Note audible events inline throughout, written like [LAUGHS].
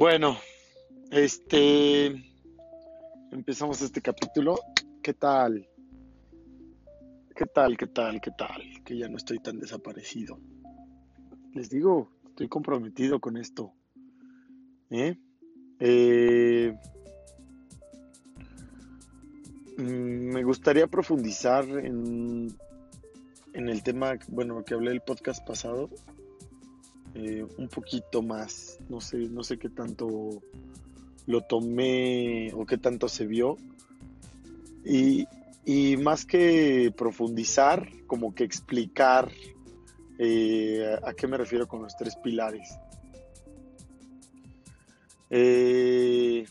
Bueno, este empezamos este capítulo. ¿Qué tal? ¿Qué tal? ¿Qué tal? ¿Qué tal? Que ya no estoy tan desaparecido. Les digo, estoy comprometido con esto. ¿Eh? Eh, mm, me gustaría profundizar en, en el tema, bueno, que hablé el podcast pasado, eh, un poquito más. No sé, no sé qué tanto lo tomé o qué tanto se vio. Y, más que profundizar, como que explicar eh, a qué me refiero con los tres pilares. Eh,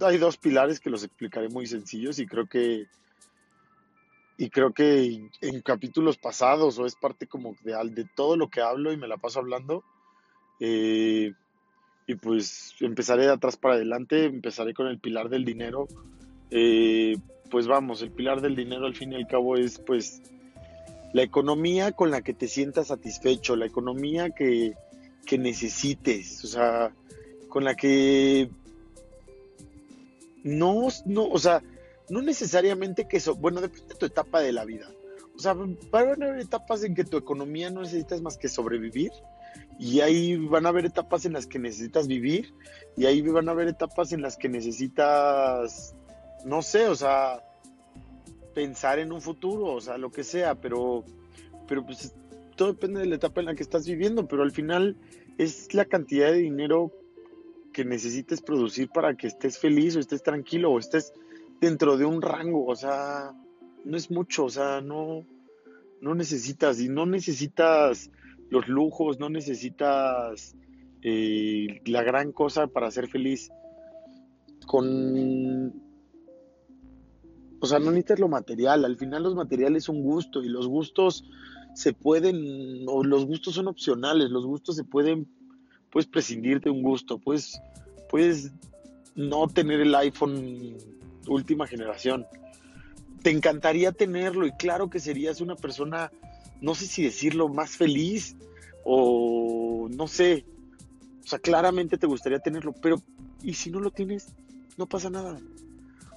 hay dos pilares que los explicaré muy sencillos y creo que y creo que en capítulos pasados o es parte como de, de todo lo que hablo y me la paso hablando. Eh, y pues empezaré de atrás para adelante, empezaré con el pilar del dinero. Eh, pues vamos, el pilar del dinero al fin y al cabo es pues la economía con la que te sientas satisfecho, la economía que, que necesites, o sea, con la que no, no, o sea, no necesariamente que eso, bueno, depende de tu etapa de la vida. O sea, van a haber etapas en que tu economía no necesitas más que sobrevivir y ahí van a haber etapas en las que necesitas vivir y ahí van a haber etapas en las que necesitas, no sé, o sea, pensar en un futuro, o sea, lo que sea, pero, pero pues todo depende de la etapa en la que estás viviendo, pero al final es la cantidad de dinero que necesites producir para que estés feliz o estés tranquilo o estés dentro de un rango, o sea, no es mucho, o sea, no, no necesitas, y no necesitas los lujos, no necesitas eh, la gran cosa para ser feliz. Con, o sea, no necesitas lo material, al final los materiales son gusto y los gustos se pueden, o los gustos son opcionales, los gustos se pueden, puedes prescindir de un gusto, puedes, puedes no tener el iPhone última generación. Te encantaría tenerlo y claro que serías una persona, no sé si decirlo, más feliz o no sé. O sea, claramente te gustaría tenerlo, pero ¿y si no lo tienes? No pasa nada.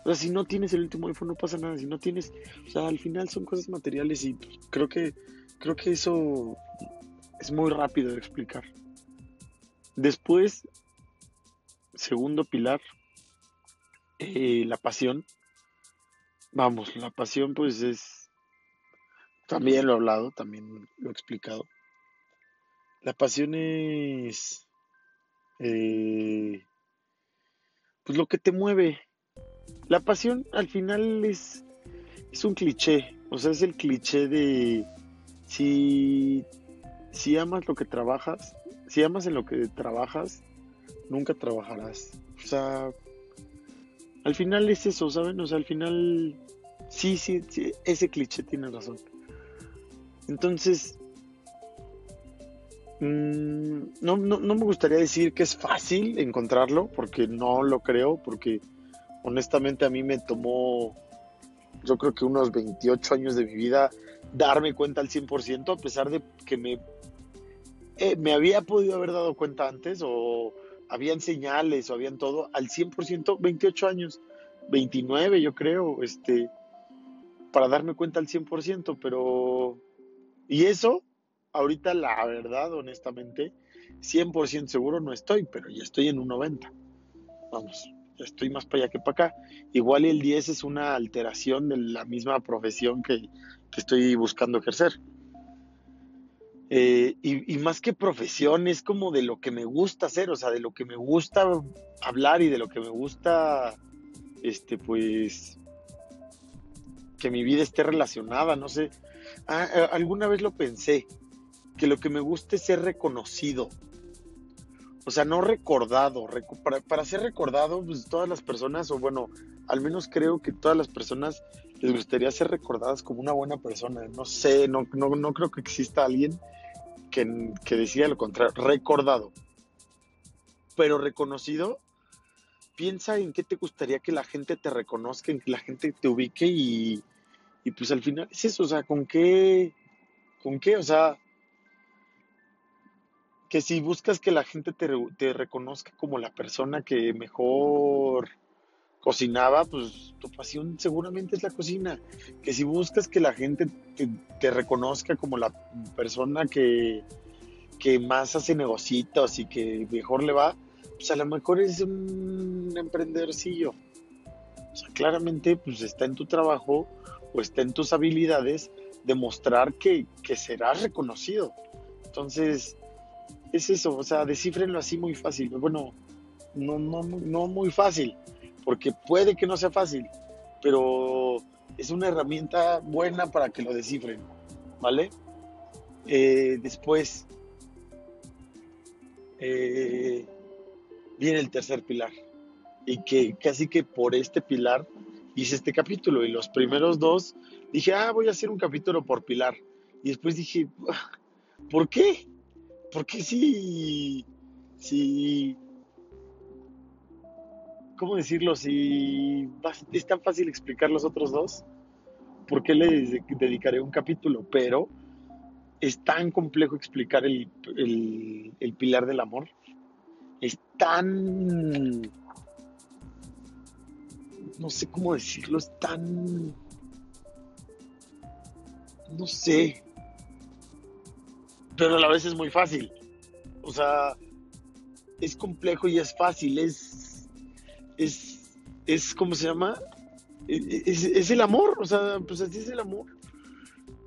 O sea, si no tienes el último iPhone no pasa nada. Si no tienes, o sea, al final son cosas materiales y creo que creo que eso es muy rápido de explicar. Después, segundo pilar, eh, la pasión. Vamos, la pasión pues es, también lo he hablado, también lo he explicado. La pasión es, eh, pues lo que te mueve. La pasión al final es, es un cliché, o sea, es el cliché de si, si amas lo que trabajas, si amas en lo que trabajas, nunca trabajarás. O sea, al final es eso, ¿saben? O sea, al final sí, sí, sí ese cliché tiene razón. Entonces, mm, no, no, no me gustaría decir que es fácil encontrarlo, porque no lo creo, porque honestamente a mí me tomó, yo creo que unos 28 años de mi vida darme cuenta al 100%, a pesar de que me, eh, me había podido haber dado cuenta antes o habían señales o habían todo al 100%, 28 años, 29 yo creo, este, para darme cuenta al 100%, pero... Y eso, ahorita la verdad, honestamente, 100% seguro no estoy, pero ya estoy en un 90. Vamos, ya estoy más para allá que para acá. Igual el 10 es una alteración de la misma profesión que, que estoy buscando ejercer. Eh, y, más que profesión, es como de lo que me gusta hacer, o sea, de lo que me gusta hablar y de lo que me gusta, este, pues, que mi vida esté relacionada, no sé. Ah, eh, alguna vez lo pensé, que lo que me gusta es ser reconocido. O sea, no recordado. para, para, ser recordado, pues todas las personas, o bueno, al menos creo que todas las personas les gustaría ser recordadas como una buena persona. No sé, no, no, no creo que exista alguien que, que decía lo contrario, recordado. Pero reconocido, piensa en qué te gustaría que la gente te reconozca, en que la gente te ubique y, y pues al final es eso, o sea, con qué, con qué, o sea, que si buscas que la gente te, te reconozca como la persona que mejor cocinaba, pues tu pasión seguramente es la cocina. Que si buscas que la gente te, reconozca como la persona que, que, más hace negocios y que mejor le va, pues a lo mejor es un emprendedorcillo. O sea, claramente pues está en tu trabajo o está en tus habilidades demostrar que, que serás reconocido. Entonces, es eso, o sea, descifrenlo así muy fácil. Bueno, no, no, no muy fácil, porque puede que no sea fácil, pero es una herramienta buena para que lo descifren, ¿vale? Eh, después eh, viene el tercer pilar, y que casi que por este pilar hice este capítulo, y los primeros dos dije, ah, voy a hacer un capítulo por pilar, y después dije, ah, ¿por qué? Porque si, si ¿cómo decirlo? Si es tan fácil explicar los otros dos, ¿por qué le dedicaré un capítulo? Pero es tan complejo explicar el, el pilar del amor. Es tan... No sé cómo decirlo, es tan... No sé. Pero a la vez es muy fácil. O sea, es complejo y es fácil, es es, es ¿cómo se llama? Es, el amor, o sea, pues así es el amor.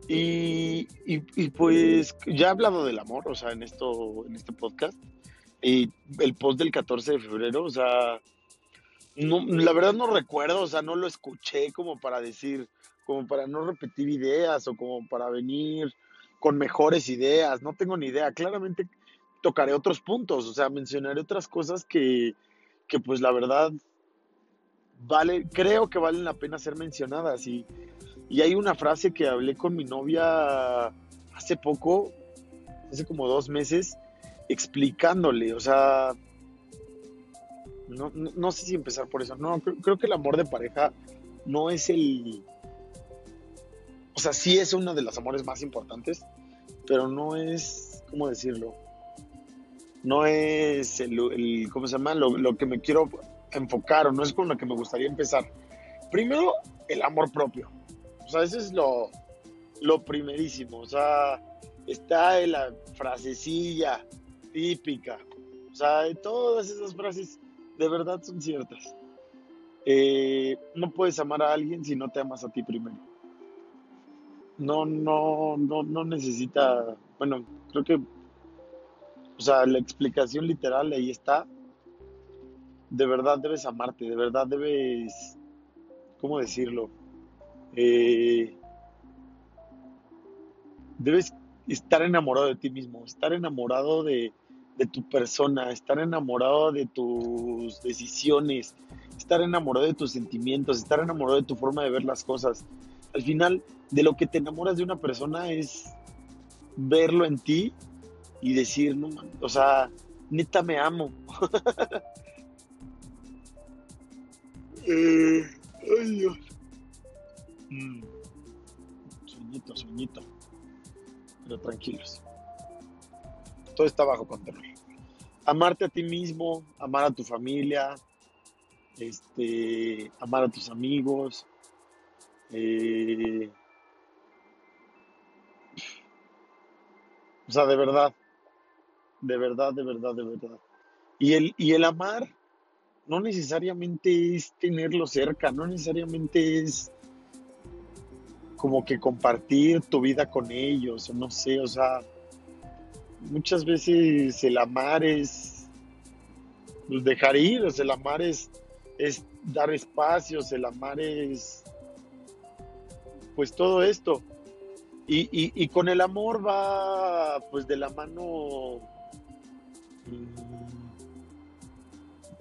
Y, pues ya he hablado del amor, o sea, en, esto, en este podcast. Y el post del 14 de febrero, o sea, no, la verdad no recuerdo, o sea, no lo escuché como para decir, como para no repetir ideas o como para venir con mejores ideas, no tengo ni idea. Claramente tocaré otros puntos, o sea, mencionaré otras cosas que, que pues la verdad vale, creo que valen la pena ser mencionadas. Y, y hay una frase que hablé con mi novia hace poco, hace como dos meses, explicándole, o sea, no, sé si empezar por eso. No, creo, que el amor de pareja no es el... O sea, sí es uno de los amores más importantes, pero no es, ¿cómo decirlo? No es el, ¿cómo se llama? Lo, que me quiero enfocar o no es con lo que me gustaría empezar. Primero, el amor propio. O sea, ese es lo, lo primerísimo. O sea, está en la frasecilla típica. O sea, todas esas frases de verdad son ciertas. Eh, no puedes amar a alguien si no te amas a ti primero. No, no, no, no necesita, bueno, creo que o sea, la explicación literal ahí está. De verdad debes amarte, de verdad debes, ¿cómo decirlo? Eh, debes estar enamorado de ti mismo, estar enamorado de, de tu persona, estar enamorado de tus decisiones, estar enamorado de tus sentimientos, estar enamorado de tu forma de ver las cosas. Al final, de lo que te enamoras de una persona es verlo en ti y decir, no, o sea, neta me amo. [LAUGHS] eh, ay Dios. Mm. Sueñito, sueñito. Pero tranquilos. Todo está bajo control. Amarte a ti mismo, amar a tu familia, este, amar a tus amigos, eh, o sea, de verdad, de verdad, de verdad, de verdad. Y el, y el amar no necesariamente es tenerlo cerca, no necesariamente es como que compartir tu vida con ellos, o no sé, o sea, muchas veces el amar es pues, dejar ir, o sea, el amar es, es dar espacios, el amar es pues todo esto. Y, y, y, con el amor va pues de la mano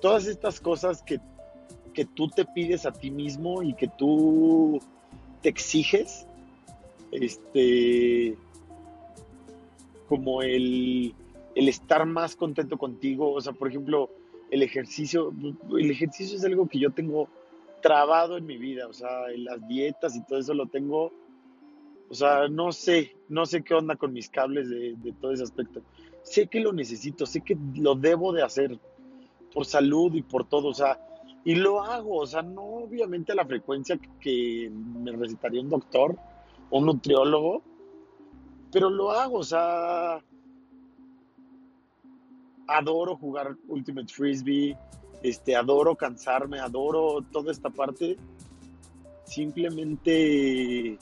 todas estas cosas que, tú te pides a ti mismo y que tú te exiges, este, como el, el estar más contento contigo, o sea, por ejemplo, el ejercicio, el ejercicio es algo que yo tengo trabado en mi vida, o sea, en las dietas y todo eso lo tengo O sea, no sé, no sé qué onda con mis cables de, de todo ese aspecto. Sé que lo necesito, sé que lo debo de hacer por salud y por todo, o sea, y lo hago, o sea, no obviamente a la frecuencia que me recetaría un doctor o un nutriólogo, pero lo hago, o sea, adoro jugar Ultimate Frisbee, este, adoro cansarme, adoro toda esta parte. Simplemente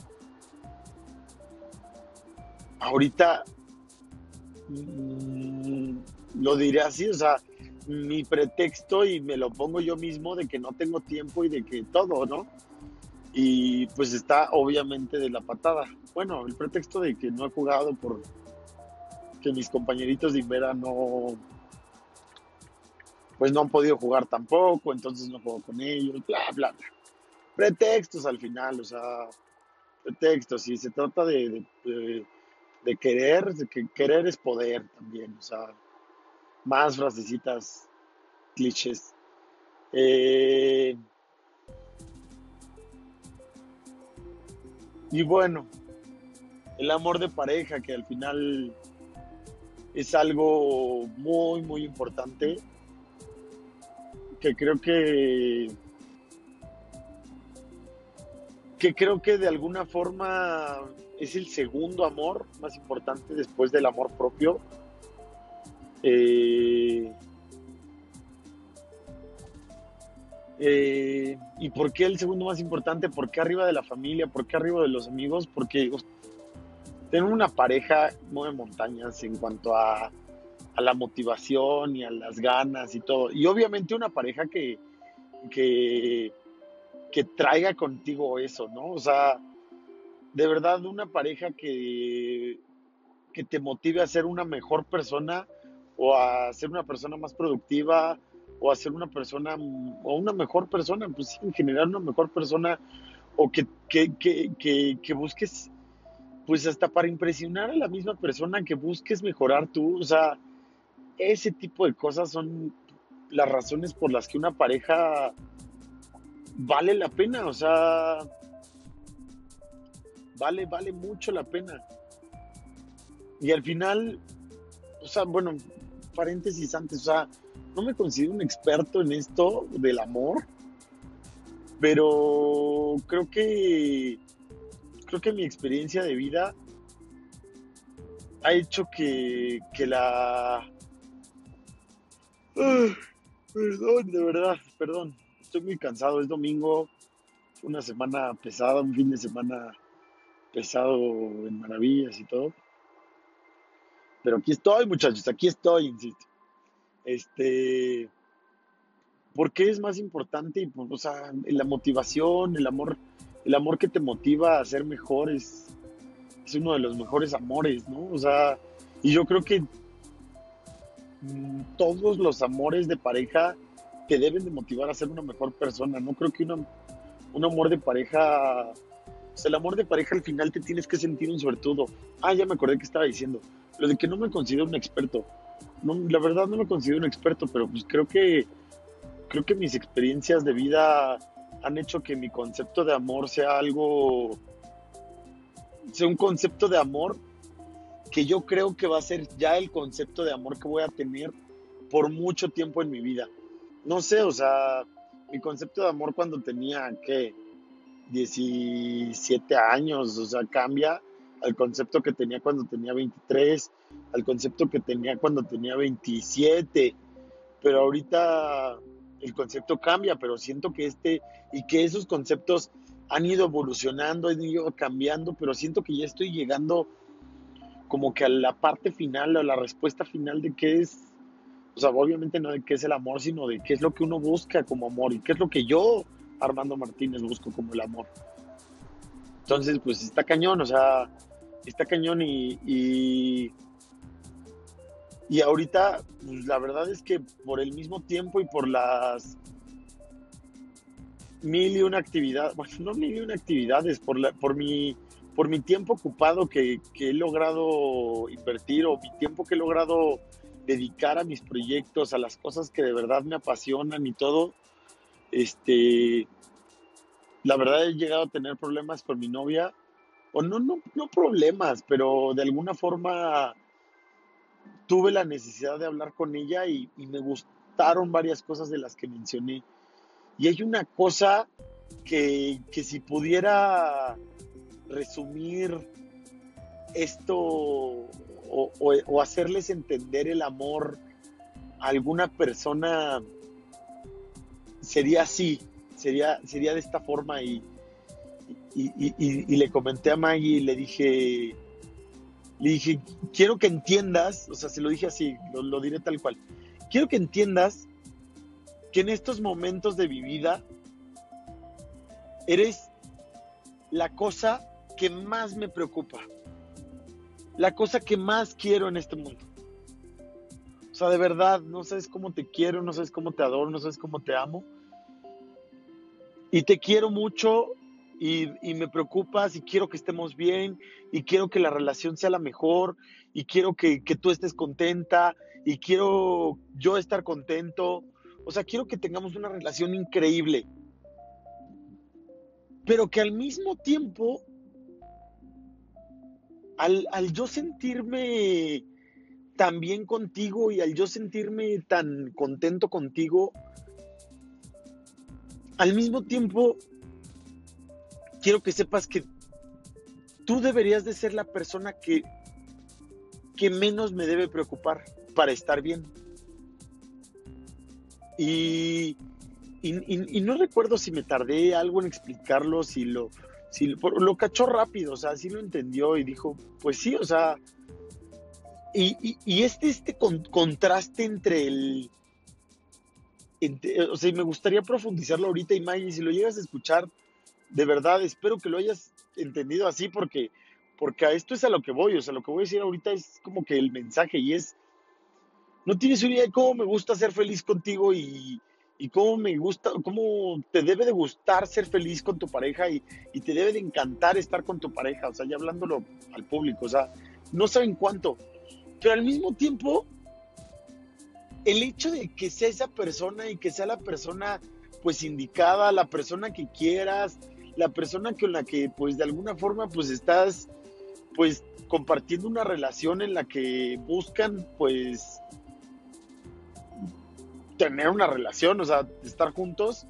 ahorita lo diré así, o sea, mi pretexto y me lo pongo yo mismo de que no tengo tiempo y de que todo, ¿no? Y pues está obviamente de la patada. Bueno, el pretexto de que no he jugado por que mis compañeritos de Invera no pues no han podido jugar tampoco, entonces no juego con ellos, bla, bla, bla. Pretextos al final, o sea, pretextos, y se trata de, querer, de que querer es poder también, o sea, más frasecitas, clichés. Eh, y bueno, el amor de pareja, que al final es algo muy, muy importante que creo que que creo que de alguna forma es el segundo amor más importante después del amor propio. Eh, eh, ¿Y por qué el segundo más importante? ¿Por qué arriba de la familia? ¿Por qué arriba de los amigos? Porque tengo una pareja mueve montañas en cuanto a a la motivación y a las ganas y todo. Y obviamente una pareja que, que, que traiga contigo eso, ¿no? O sea, de verdad una pareja que, que te motive a ser una mejor persona o a ser una persona más productiva o a ser una persona o una mejor persona, pues en general una mejor persona o que, que, que, que, busques pues hasta para impresionar a la misma persona que busques mejorar tú, o sea, ese tipo de cosas son las razones por las que una pareja vale la pena, o sea, vale, vale mucho la pena. Y al final, o sea, bueno, paréntesis antes, o sea, no me considero un experto en esto del amor, pero creo que creo que mi experiencia de vida ha hecho que, que la [SIGHS] perdón, de verdad, perdón. Estoy muy cansado. Es domingo, una semana pesada, un fin de semana pesado en maravillas y todo. Pero aquí estoy, muchachos, aquí estoy, insisto. Este, ¿por qué es más importante? Pues, o sea, la motivación, el amor, el amor que te motiva a ser mejor es, es uno de los mejores amores, ¿no? O sea, y yo creo que Mm, todos los amores de pareja te deben de motivar a ser una mejor persona. No creo que un amor de pareja, o el amor de pareja al final te tienes que sentir un suertudo. Ah, ya me acordé que estaba diciendo. Lo de que no me considero un experto. La verdad no me considero un experto, pero pues creo que creo que mis experiencias de vida han hecho que mi concepto de amor sea algo sea un concepto de amor que yo creo que va a ser ya el concepto de amor que voy a tener por mucho tiempo en mi vida. No sé, o sea, mi concepto de amor cuando tenía, ¿qué? 17 años, o sea, cambia al concepto que tenía cuando tenía 23, al concepto que tenía cuando tenía 27, pero ahorita el concepto cambia, pero siento que este y que esos conceptos han ido evolucionando, han ido cambiando, pero siento que ya estoy llegando como que a la parte final, a la respuesta final de qué es, o sea, obviamente no de qué es el amor, sino de qué es lo que uno busca como amor y qué es lo que yo, Armando Martínez, busco como el amor. Entonces, pues está cañón, o sea, está cañón y, y, y ahorita, pues, la verdad es que por el mismo tiempo y por las mil y una actividades, bueno, no mil y una actividades, por, la, por mi por mi tiempo ocupado que, he logrado invertir o mi tiempo que he logrado dedicar a mis proyectos, a las cosas que de verdad me apasionan y todo, este, la verdad he llegado a tener problemas con mi novia o no, no, no problemas, pero de alguna forma tuve la necesidad de hablar con ella y, me gustaron varias cosas de las que mencioné. Y hay una cosa que, que si pudiera resumir esto o, hacerles entender el amor a alguna persona, sería así, sería, sería de esta forma. Y, y, y, le comenté a Maggie y le dije, le dije, quiero que entiendas, o sea, se lo dije así, lo, lo diré tal cual, quiero que entiendas que en estos momentos de mi vida eres la cosa que más me preocupa, la cosa que más quiero en este mundo. O sea, de verdad, no sabes cómo te quiero, no sabes cómo te adoro, no sabes cómo te amo. Y te quiero mucho y, me preocupas y quiero que estemos bien y quiero que la relación sea la mejor y quiero que, que tú estés contenta y quiero yo estar contento. O sea, quiero que tengamos una relación increíble. Pero que al mismo tiempo, al, al yo sentirme tan bien contigo y al yo sentirme tan contento contigo, al mismo tiempo quiero que sepas que tú deberías de ser la persona que, que menos me debe preocupar para estar bien. Y, y, no recuerdo si me tardé algo en explicarlo, si lo, si lo, cachó rápido, o sea, sí lo entendió y dijo, pues sí, o sea, y, y este, este contraste entre el, o sea, me gustaría profundizarlo ahorita y Maggie, si lo llegas a escuchar, de verdad, espero que lo hayas entendido así porque, porque a esto es a lo que voy, o sea, lo que voy a decir ahorita es como que el mensaje y es, no tienes una idea de cómo me gusta ser feliz contigo y, y cómo me gusta, cómo te debe de gustar ser feliz con tu pareja y, y, te debe de encantar estar con tu pareja, o sea, ya hablándolo al público, o sea, no saben cuánto, pero al mismo tiempo, el hecho de que sea esa persona y que sea la persona pues indicada, la persona que quieras, la persona con la que pues de alguna forma pues estás pues compartiendo una relación en la que buscan pues tener una relación, o sea, estar juntos,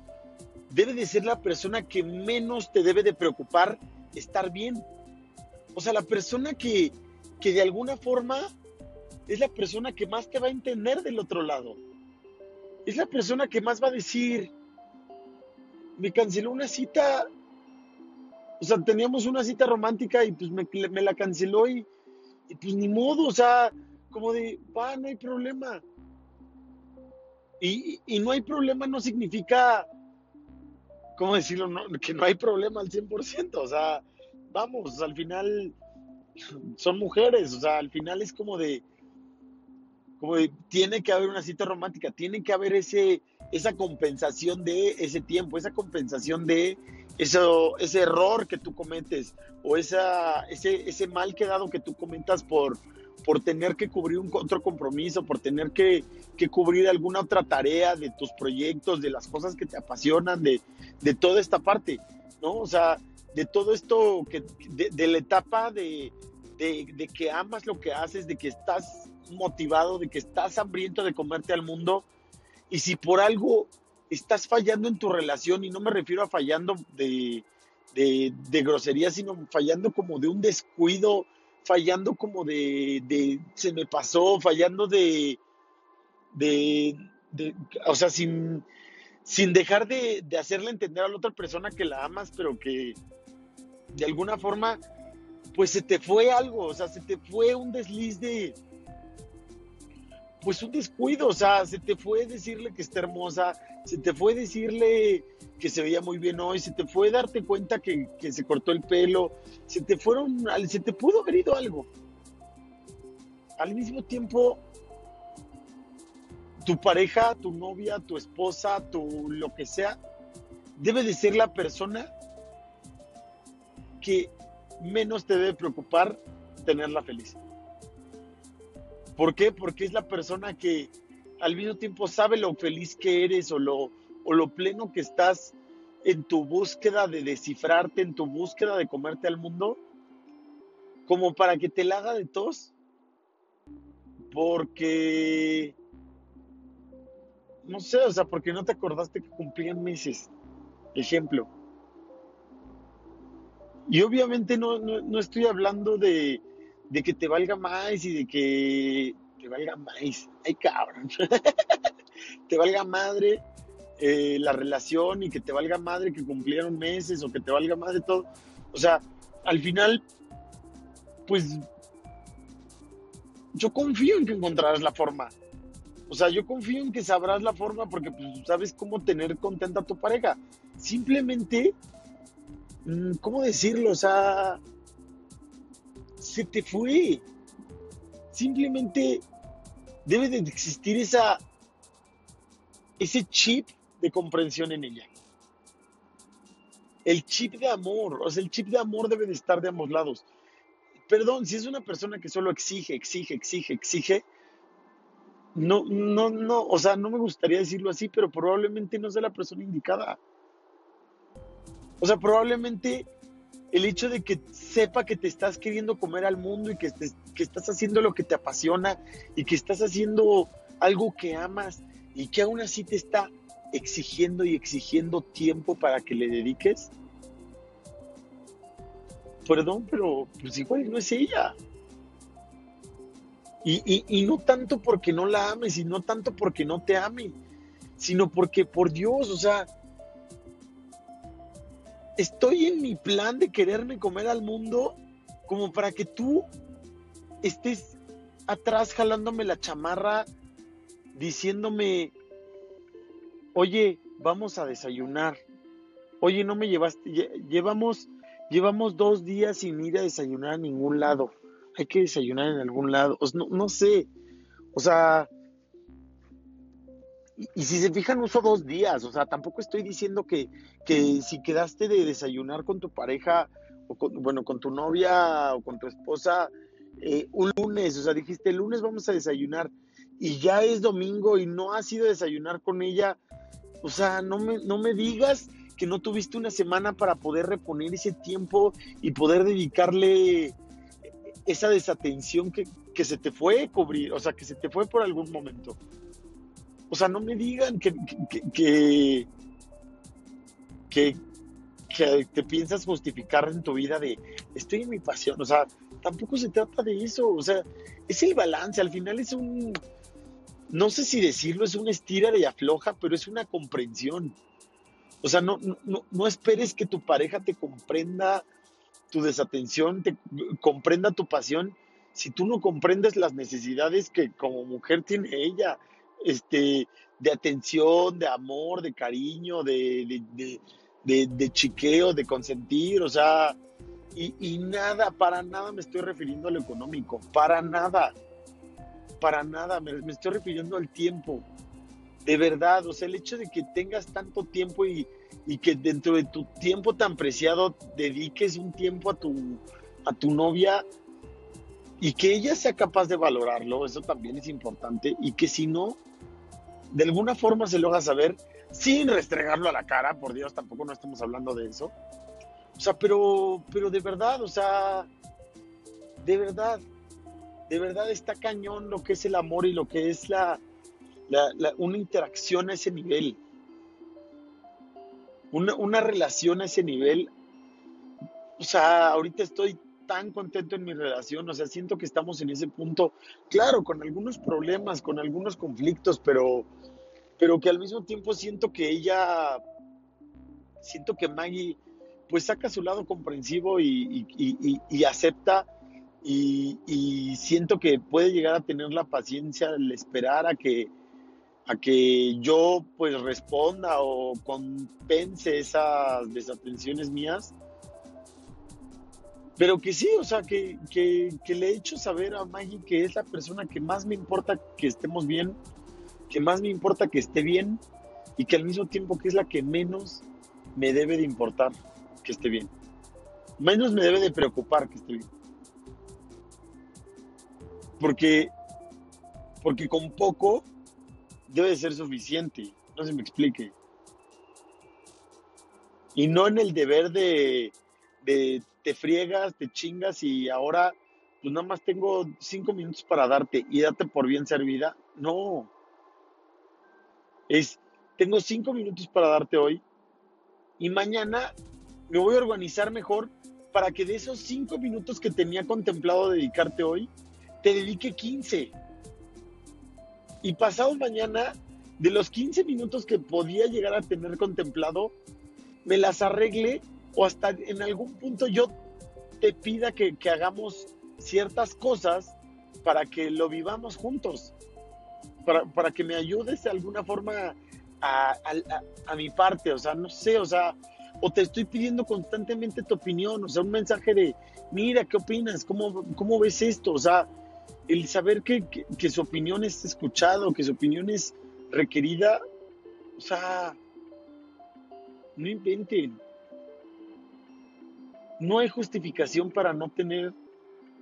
debe de ser la persona que menos te debe de preocupar estar bien. O sea, la persona que, que de alguna forma es la persona que más te va a entender del otro lado. Es la persona que más va a decir, me canceló una cita o sea, teníamos una cita romántica y pues me, la canceló y, pues ni modo, o sea, como de, va, no hay problema. Y, no hay problema no significa, ¿cómo decirlo? que no hay problema al 100%, o sea, vamos, al final son mujeres, o sea, al final es como de, como de, tiene que haber una cita romántica, tiene que haber ese, esa compensación de ese tiempo, esa compensación de eso, ese error que tú cometes o esa, ese, ese mal quedado que tú comentas por, por tener que cubrir un otro compromiso, por tener que, que, cubrir alguna otra tarea de tus proyectos, de las cosas que te apasionan, de, de toda esta parte, ¿no? O sea, de todo esto, que, de, de la etapa de, de, que amas lo que haces, de que estás motivado, de que estás hambriento de comerte al mundo, y si por algo estás fallando en tu relación, y no me refiero a fallando de, de, grosería, sino fallando como de un descuido, fallando como de, de se me pasó, fallando de, de, de o sea, sin, sin dejar de, de, hacerle entender a la otra persona que la amas, pero que de alguna forma, pues se te fue algo, o sea, se te fue un desliz de, pues un descuido, o sea, se te fue decirle que está hermosa, se te fue decirle que se veía muy bien hoy, se te fue darte cuenta que, se cortó el pelo, se te fueron, se te pudo haber ido algo. Al mismo tiempo, tu pareja, tu novia, tu esposa, tu lo que sea, debe de ser la persona que menos te debe preocupar tenerla feliz. ¿Por qué? Porque es la persona que al mismo tiempo sabe lo feliz que eres o lo, o lo pleno que estás en tu búsqueda de descifrarte, en tu búsqueda de comerte al mundo. como para que te la haga de tos, porque, no sé, o sea, porque no te acordaste que cumplían meses, ejemplo. Y obviamente no, no, estoy hablando de, de, que te valga más y de que te valga más. Ay, cabrón. [LAUGHS] te valga madre eh, la relación y que te valga madre que cumplieron meses o que te valga madre todo. O sea, al final, pues yo confío en que encontrarás la forma. O sea, yo confío en que sabrás la forma porque pues, sabes cómo tener contenta a tu pareja. Simplemente, mm, ¿cómo decirlo? O sea, se te fue. Simplemente debe de existir esa, ese chip de comprensión en ella. El chip de amor, o sea, el chip de amor debe de estar de ambos lados. Perdón, si es una persona que solo exige, exige, exige, exige, no, no, no, o sea, no me gustaría decirlo así, pero probablemente no sea la persona indicada. O sea, probablemente el hecho de que sepa que te estás queriendo comer al mundo y que, que estás haciendo lo que te apasiona y que estás haciendo algo que amas y que aún así te está exigiendo y exigiendo tiempo para que le dediques, perdón, pero pues igual no es ella. Y, y, no tanto porque no la ames y no tanto porque no te ame, sino porque por Dios, o sea, estoy en mi plan de quererme comer al mundo como para que tú estés atrás jalándome la chamarra, diciéndome, oye, vamos a desayunar. Oye, no me llevaste, llevamos, llevamos dos días sin ir a desayunar a ningún lado. Hay que desayunar en algún lado. no, no sé. O sea, y, si se fijan, uso dos días. O sea, tampoco estoy diciendo que, que si quedaste de desayunar con tu pareja, o con, bueno, con tu novia o con tu esposa, eh, un lunes, o sea, dijiste, el lunes vamos a desayunar y ya es domingo y no has ido a desayunar con ella, o sea, no me, no me digas que no tuviste una semana para poder reponer ese tiempo y poder dedicarle esa desatención que, se te fue cubrir, o sea, que se te fue por algún momento. O sea, no me digan que, que, que, que, te piensas justificar en tu vida de estoy en mi pasión. O sea, tampoco se trata de eso. O sea, es el balance. Al final es un, no sé si decirlo, es una estira de afloja, pero es una comprensión. O sea, no, no, no esperes que tu pareja te comprenda tu desatención, te comprenda tu pasión, si tú no comprendes las necesidades que como mujer tiene ella, este, de atención, de amor, de cariño, de, de, de, chiqueo, de consentir, o sea, y, y, nada, para nada me estoy refiriendo a lo económico, para nada para nada, me, estoy refiriendo al tiempo. De verdad, o sea, el hecho de que tengas tanto tiempo y, que dentro de tu tiempo tan preciado dediques un tiempo a tu, a tu novia y que ella sea capaz de valorarlo, eso también es importante, y que si no, de alguna forma se lo saber sin restregarlo a la cara, por Dios, tampoco no estamos hablando de eso. O sea, pero, pero de verdad, o sea, de verdad, de verdad está cañón lo que es el amor y lo que es la, una interacción a ese nivel. Una, una, relación a ese nivel. O sea, ahorita estoy tan contento en mi relación, o sea, siento que estamos en ese punto, claro, con algunos problemas, con algunos conflictos, pero, pero que al mismo tiempo siento que ella, siento que Maggie, pues saca su lado comprensivo y, y, y acepta y, siento que puede llegar a tener la paciencia de esperar a que, a que yo pues responda o compense esas desatenciones mías. Pero que sí, o sea, que, que, le he hecho saber a Maggie que es la persona que más me importa que estemos bien, que más me importa que esté bien y que al mismo tiempo que es la que menos me debe de importar que esté bien. Menos me debe de preocupar que esté bien. Porque, porque con poco debe ser suficiente. No se me explique. Y no en el deber de, de te friegas, te chingas y ahora pues nada más tengo cinco minutos para darte y date por bien servida. No. Es, tengo cinco minutos para darte hoy y mañana me voy a organizar mejor para que de esos cinco minutos que tenía contemplado dedicarte hoy, te dedique 15. Y pasado mañana, de los 15 minutos que podía llegar a tener contemplado, me las arregle o hasta en algún punto yo te pida que, hagamos ciertas cosas para que lo vivamos juntos, para, que me ayudes de alguna forma a, a, mi parte, o sea, no sé, o sea, o te estoy pidiendo constantemente tu opinión, o sea, un mensaje de, mira, ¿qué opinas? ¿Cómo, cómo ves esto? O sea, el saber que, que, su opinión es escuchada, que su opinión es requerida, o sea, no inventen. No hay justificación para no tener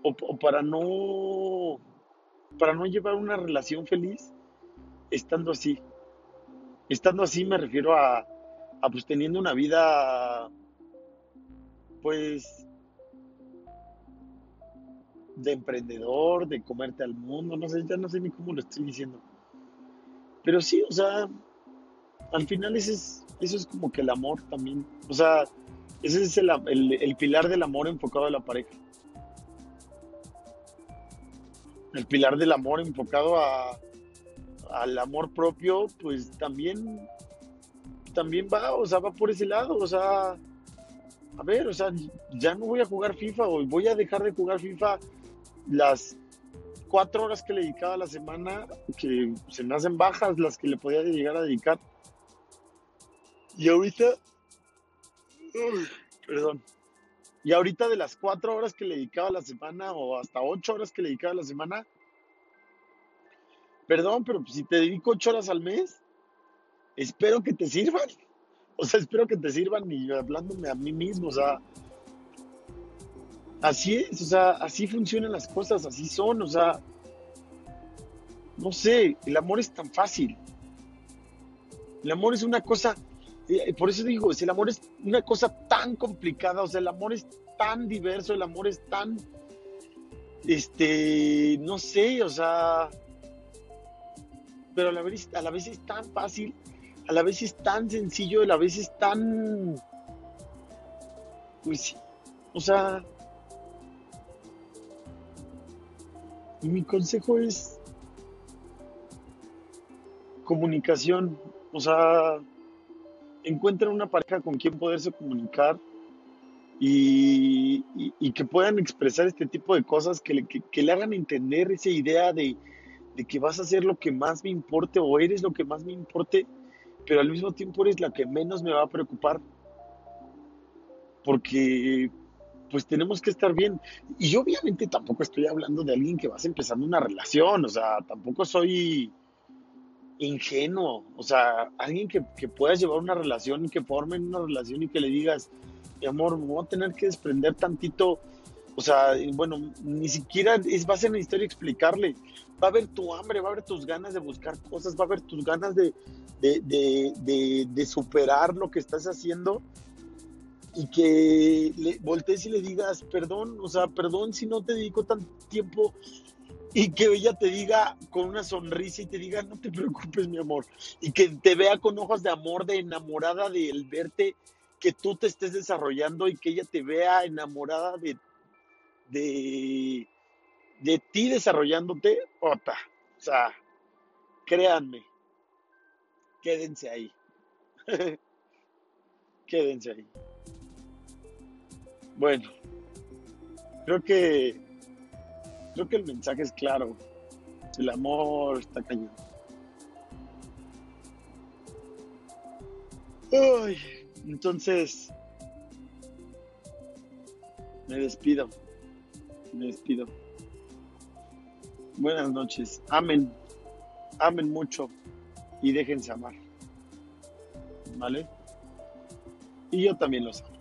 o, para no para no llevar una relación feliz estando así. Estando así me refiero a, a pues teniendo una vida pues de emprendedor, de comerte al mundo, no sé, ya no sé ni cómo lo estoy diciendo. Pero sí, o sea, al final es, eso es como que el amor también. O sea, ese es el, el, pilar del amor enfocado a la pareja. El pilar del amor enfocado a, al amor propio, pues también, también va, o sea, va por ese lado, o sea, a ver, o sea, ya no voy a jugar FIFA o voy a dejar de jugar FIFA las cuatro horas que le dedicaba a la semana, que se me hacen bajas las que le podía llegar a dedicar. Y ahorita, perdón, y ahorita de las cuatro horas que le dedicaba a la semana o hasta ocho horas que le dedicaba a la semana, perdón, pero si te dedico ocho horas al mes, espero que te sirvan. O sea, espero que te sirvan y hablándome a mí mismo, o sea, Así es, o sea, así funcionan las cosas, así son, o sea, no sé, el amor es tan fácil. El amor es una cosa, por eso digo, el amor es una cosa tan complicada, o sea, el amor es tan diverso, el amor es tan, este, no sé, o sea, pero a la vez, a la vez es tan fácil, a la vez es tan sencillo, a la vez es tan, pues, o sea, mi consejo es comunicación. O sea, encuentren una pareja con quien poderse comunicar y, que puedan expresar este tipo de cosas, que le, hagan entender esa idea de, que vas a hacer lo que más me importe o eres lo que más me importe, pero al mismo tiempo eres la que menos me va a preocupar. Porque pues tenemos que estar bien. Y obviamente tampoco estoy hablando de alguien que vas empezando una relación, o sea, tampoco soy ingenuo, o sea, alguien que, que puedas llevar una relación que formen una relación y que le digas, mi amor, me voy a tener que desprender tantito, o sea, bueno, ni siquiera es, va a ser necesario explicarle, va a haber tu hambre, va a haber tus ganas de buscar cosas, va a haber tus ganas de, de, de, de superar lo que estás haciendo. Y que le voltees y le digas, perdón, o sea, perdón si no te dedico tanto tiempo y que ella te diga con una sonrisa y te diga, no te preocupes, mi amor, y que te vea con ojos de amor, de enamorada de el verte, que tú te estés desarrollando y que ella te vea enamorada de, de, de ti desarrollándote, ota, o sea, créanme, quédense ahí, [LAUGHS] quédense ahí. Bueno, creo que creo que el mensaje es claro. El amor está cañón. Uy, entonces me despido. Me despido. Buenas noches. Amen. Amen mucho y déjense amar. ¿Vale? Y yo también los amo.